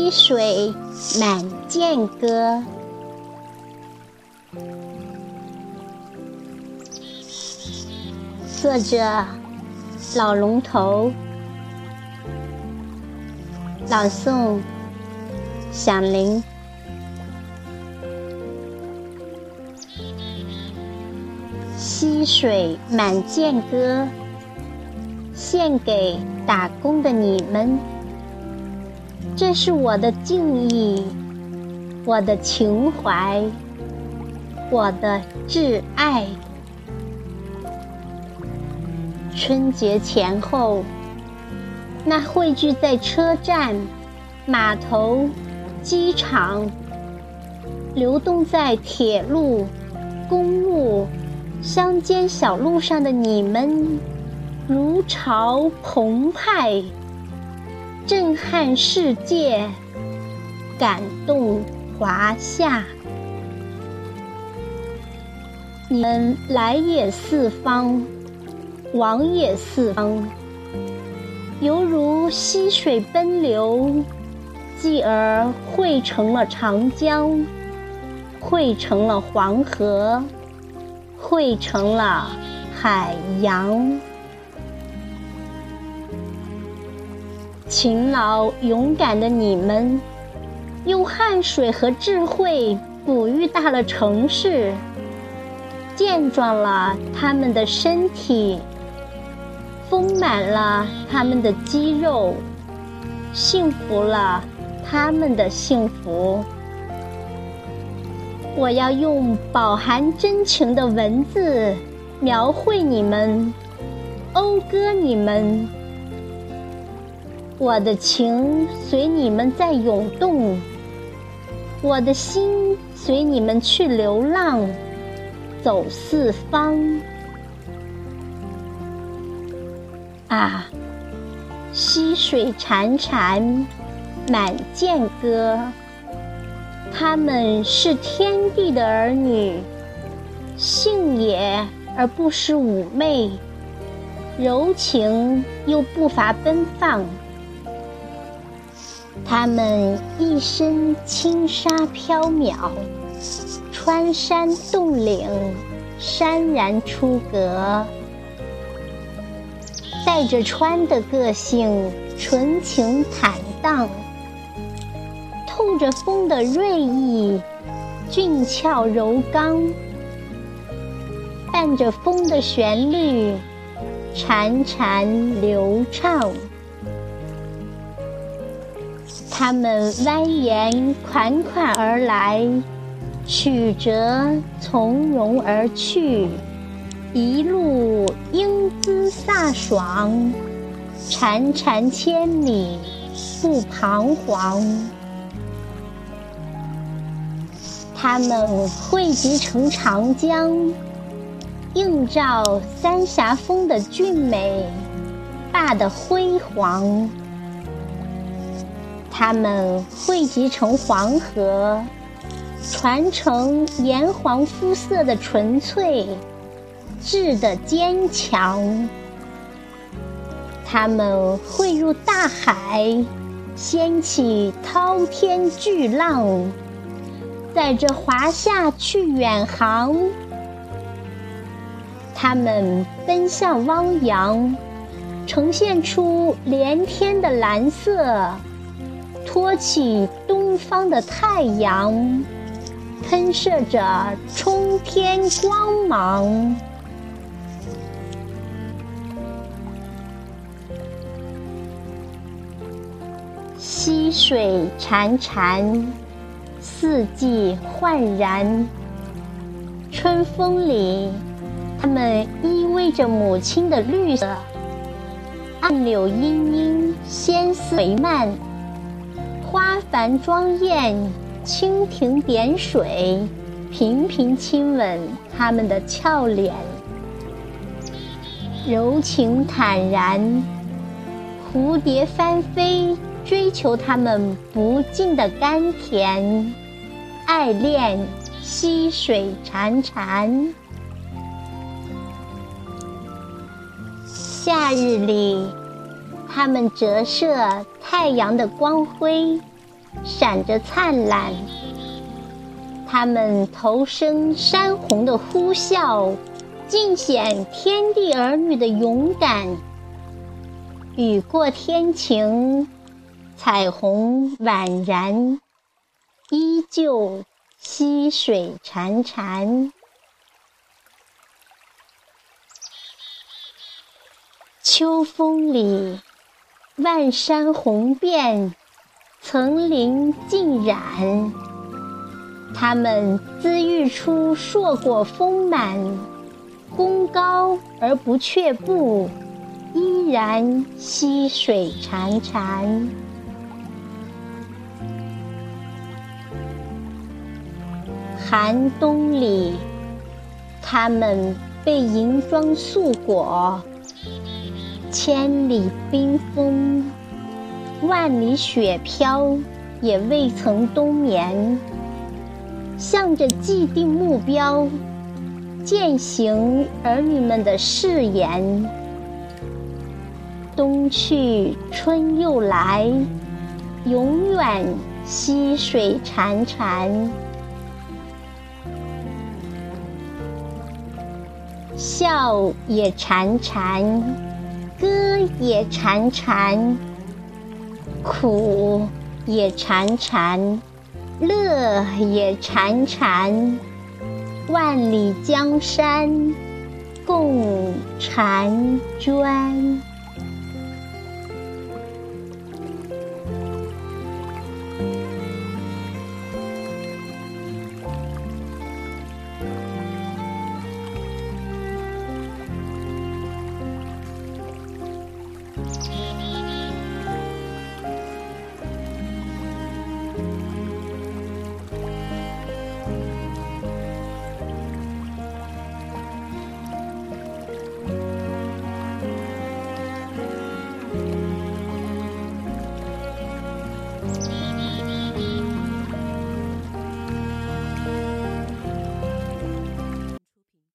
溪水满涧歌，作者：老龙头，朗诵：响铃。溪水满涧歌，献给打工的你们。这是我的敬意，我的情怀，我的挚爱。春节前后，那汇聚在车站、码头、机场、流动在铁路、公路、乡间小路上的你们，如潮澎湃。震撼世界，感动华夏。你们来也四方，往也四方，犹如溪水奔流，继而汇成了长江，汇成了黄河，汇成了海洋。勤劳勇敢的你们，用汗水和智慧哺育大了城市，健壮了他们的身体，丰满了他们的肌肉，幸福了他们的幸福。我要用饱含真情的文字描绘你们，讴歌你们。我的情随你们在涌动，我的心随你们去流浪，走四方。啊，溪水潺潺，满涧歌。他们是天地的儿女，性野而不失妩媚，柔情又不乏奔放。他们一身轻纱飘渺，穿山洞岭，潸然出格。带着川的个性，纯情坦荡；透着风的锐意，俊俏柔刚。伴着风的旋律，潺潺流畅。他们蜿蜒款款而来，曲折从容而去，一路英姿飒爽，潺潺千里不彷徨。他们汇集成长江，映照三峡峰的俊美，坝的辉煌。他们汇集成黄河，传承炎黄肤色的纯粹，质的坚强。他们汇入大海，掀起滔天巨浪，载着华夏去远航。他们奔向汪洋，呈现出连天的蓝色。托起东方的太阳，喷射着冲天光芒。溪水潺潺，四季焕然。春风里，它们依偎着母亲的绿色。暗柳阴阴，纤丝弥漫。花繁妆艳，蜻蜓点水，频频亲吻他们的俏脸，柔情坦然。蝴蝶翻飞，追求他们不尽的甘甜，爱恋溪水潺潺。夏日里，它们折射太阳的光辉，闪着灿烂。它们头生山洪的呼啸，尽显天地儿女的勇敢。雨过天晴，彩虹宛然，依旧溪水潺潺。秋风里，万山红遍，层林尽染。它们滋育出硕果丰满，功高而不却步。依然溪水潺潺，寒冬里，它们被银装素裹，千里冰封，万里雪飘，也未曾冬眠，向着既定目标，践行儿女们的誓言。冬去春又来，永远溪水潺潺，笑也潺潺，歌也潺潺，苦也潺潺，乐也潺潺，万里江山共婵娟。